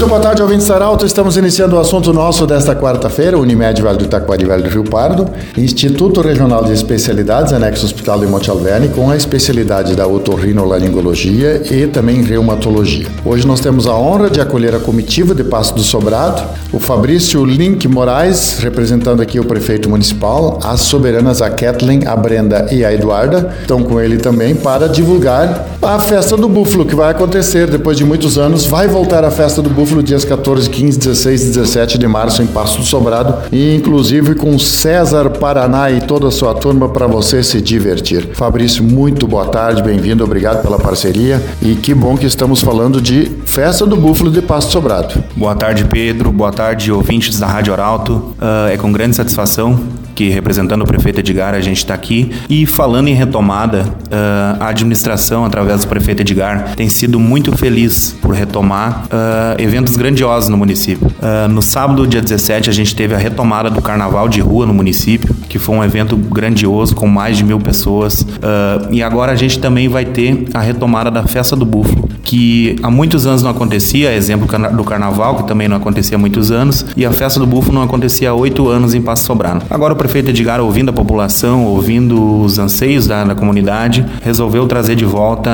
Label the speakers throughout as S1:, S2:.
S1: Muito boa tarde, ouvintes da Arauto. Estamos iniciando o assunto nosso desta quarta-feira, Unimed Vale do Itaquari Vale do Rio Pardo, Instituto Regional de Especialidades, anexo Hospital de Monte Alverne, com a especialidade da otorrinolaringologia e também reumatologia. Hoje nós temos a honra de acolher a comitiva de Passo do Sobrado, o Fabrício Link Moraes, representando aqui o prefeito municipal, as soberanas a Kathleen, a Brenda e a Eduarda, estão com ele também para divulgar a festa do búfalo que vai acontecer depois de muitos anos. Vai voltar a festa do búfalo dias 14, 15, 16 e 17 de março em Passo do Sobrado e inclusive com César Paraná e toda a sua turma para você se divertir. Fabrício, muito boa tarde, bem-vindo, obrigado pela parceria e que bom que estamos falando de Festa do Búfalo de Passo do Sobrado.
S2: Boa tarde, Pedro. Boa tarde, ouvintes da Rádio Arauto. Uh, é com grande satisfação representando o prefeito Edgar a gente está aqui e falando em retomada, uh, a administração através do prefeito Edgar tem sido muito feliz por retomar uh, eventos grandiosos no município. Uh, no sábado, dia 17, a gente teve a retomada do Carnaval de Rua no município, que foi um evento grandioso com mais de mil pessoas. e agora a gente também vai ter a retomada da Festa do Búfalo, que há muitos anos não acontecia, exemplo do Carnaval, que também não acontecia há muitos anos, e a Festa do Búfalo não acontecia há oito anos em Passo Sobrano. Agora o prefeito Edgar, ouvindo a população, ouvindo os anseios da, da comunidade, resolveu trazer de volta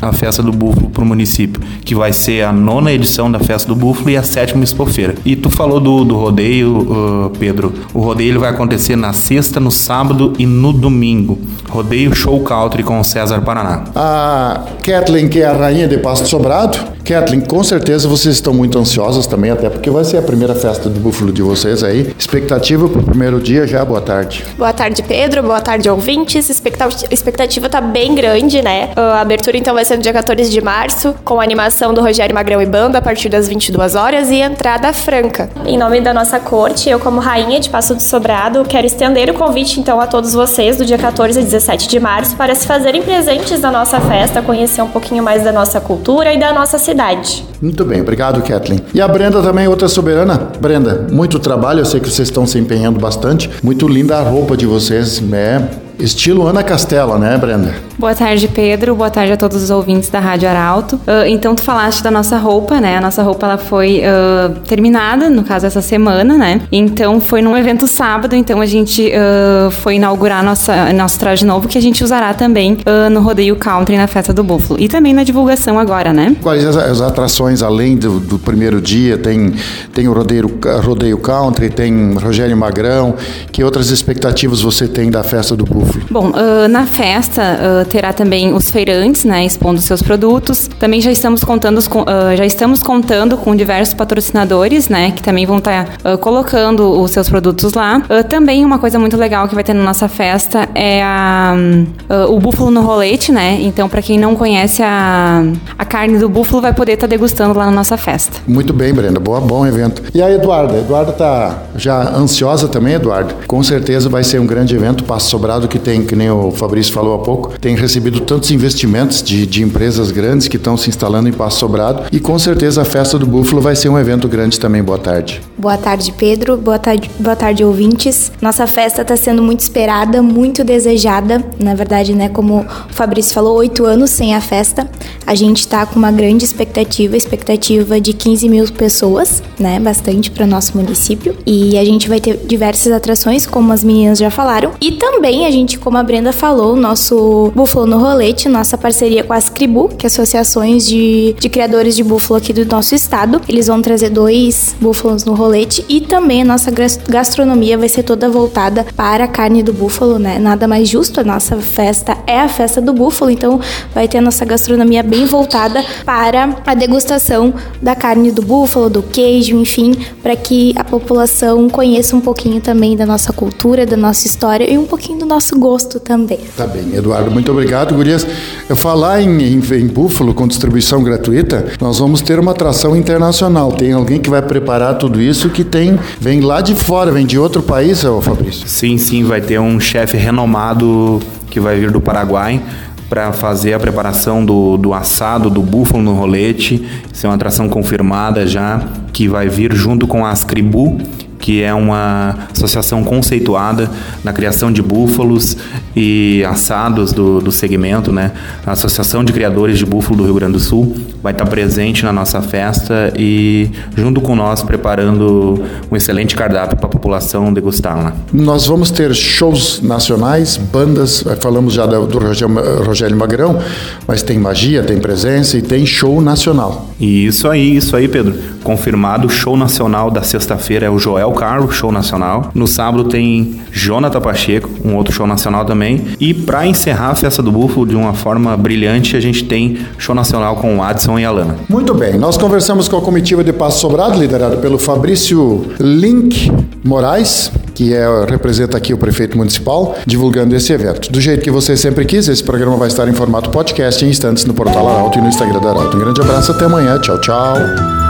S2: a Festa do Búfalo para o município, que vai ser a nona edição da Festa do Búfalo e a sétima expofeira. E tu falou do, do rodeio, uh, Pedro. O rodeio vai acontecer na sexta, no sábado e no domingo. Rodeio Show Country com o César Paraná.
S1: A Kathleen, que é a rainha de Pasto Sobrado, Kathleen, com certeza vocês estão muito ansiosas também, até porque vai ser a primeira festa do búfalo de vocês aí. Expectativa para o primeiro dia já? Boa tarde.
S3: Boa tarde, Pedro. Boa tarde, ouvintes. Expectativa está bem grande, né? A abertura então vai ser no dia 14 de março, com a animação do Rogério Magrão e Banda a partir das 22 horas e entrada franca. Em nome da nossa corte, eu como rainha de Passo do Sobrado, quero estender o convite então a todos vocês do dia 14 e 17 de março para se fazerem presentes na nossa festa, conhecer um pouquinho mais da nossa cultura e da nossa cidade
S1: Muito bem, obrigado, Kathleen. E a Brenda também, outra soberana. Brenda, muito trabalho, eu sei que vocês estão se empenhando bastante. Muito linda a roupa de vocês, é Estilo Ana Castela, né, Brenda?
S4: Boa tarde, Pedro. Boa tarde a todos os ouvintes da Rádio Arauto. Uh, então, tu falaste da nossa roupa, né? A nossa roupa ela foi uh, terminada, no caso, essa semana, né? Então, foi num evento sábado. Então, a gente uh, foi inaugurar nossa, nosso traje novo, que a gente usará também no Rodeio Country na Festa do Búfalo. E também na divulgação agora, né?
S1: Quais as, as atrações, além do, do, primeiro dia? Tem, tem o Rodeio, Rodeio Country, tem Rogério Magrão. Que outras expectativas você tem da Festa do Búfalo?
S4: Bom, uh, na festa uh, terá também os feirantes, né, expondo seus produtos. Também já estamos contando com, uh, já estamos contando com diversos patrocinadores, né, que também vão estar tá, colocando os seus produtos lá. também uma coisa muito legal que vai ter na nossa festa é a, o búfalo no rolete, né? Então, para quem não conhece a, a carne do búfalo, vai poder estar tá degustando lá na nossa festa.
S1: Muito bem, Brenda. Boa, bom evento. E a Eduarda? Eduarda tá já ansiosa também, Eduardo? Com certeza vai ser um grande evento. Passo Sobrado que tem, que nem o Fabrício falou há pouco, tem recebido tantos investimentos de, de empresas grandes que estão se instalando em Passo Sobrado e com certeza a festa do Búfalo vai ser um evento grande também. Boa tarde.
S5: Boa tarde, Pedro. Boa tarde, boa tarde, ouvintes. Nossa festa está sendo muito esperada, muito desejada. Na verdade, né, como o Fabrício falou, oito anos sem a festa. A gente está com uma grande expectativa, expectativa de 15 mil pessoas, né, bastante para o nosso município. E a gente vai ter diversas atrações, como as meninas já falaram. E também a gente gente, como a Brenda falou, nosso Búfalo no Rolete, nossa parceria com a Scribu, que é associações de, de criadores de búfalo aqui do nosso estado. Eles vão trazer dois búfalos no rolete e também a nossa gastronomia vai ser toda voltada para a carne do búfalo, né? Nada mais justo, a nossa festa é a festa do búfalo, então vai ter a nossa gastronomia bem voltada para a degustação da carne do búfalo, do queijo, enfim, para que a população conheça um pouquinho também da nossa cultura, da nossa história e um pouquinho do nosso gosto também.
S1: Tá bem, Eduardo, muito obrigado, Gurias. Eu falar em, em, em Búfalo com distribuição gratuita, nós vamos ter uma atração internacional. Tem alguém que vai preparar tudo isso que tem, vem lá de fora, vem de outro país, ô Fabrício?
S2: Sim, sim, vai ter um chefe renomado que vai vir do Paraguai para fazer a preparação do, do assado do búfalo no rolete. Isso é uma atração confirmada já, que vai vir junto com a Ascribu, que é uma associação conceituada na criação de búfalos e assados do, do segmento, né? A Associação de Criadores de Búfalo do Rio Grande do Sul vai estar presente na nossa festa e junto com nós preparando um excelente cardápio para a população degustar lá.
S1: Nós vamos ter shows nacionais, bandas, eh, falamos já do Rogério, Rogério Magrão, mas tem magia, tem presença e tem show nacional.
S2: Isso aí, isso aí, Pedro. Confirmado, show nacional da sexta-feira é o Joel Carlos, show nacional. No sábado tem Jonathan Pacheco, um outro show nacional também. E para encerrar a festa do Búfalo de uma forma brilhante, a gente tem show nacional com o Adson e a Lana.
S1: Muito bem, nós conversamos com a comitiva de Passo Sobrado, liderada pelo Fabrício Link Moraes, que é, representa aqui o prefeito municipal, divulgando esse evento. Do jeito que você sempre quis, esse programa vai estar em formato podcast em instantes no portal Arauto e no Instagram da Arauto. Um grande abraço, até amanhã. Tchau, tchau.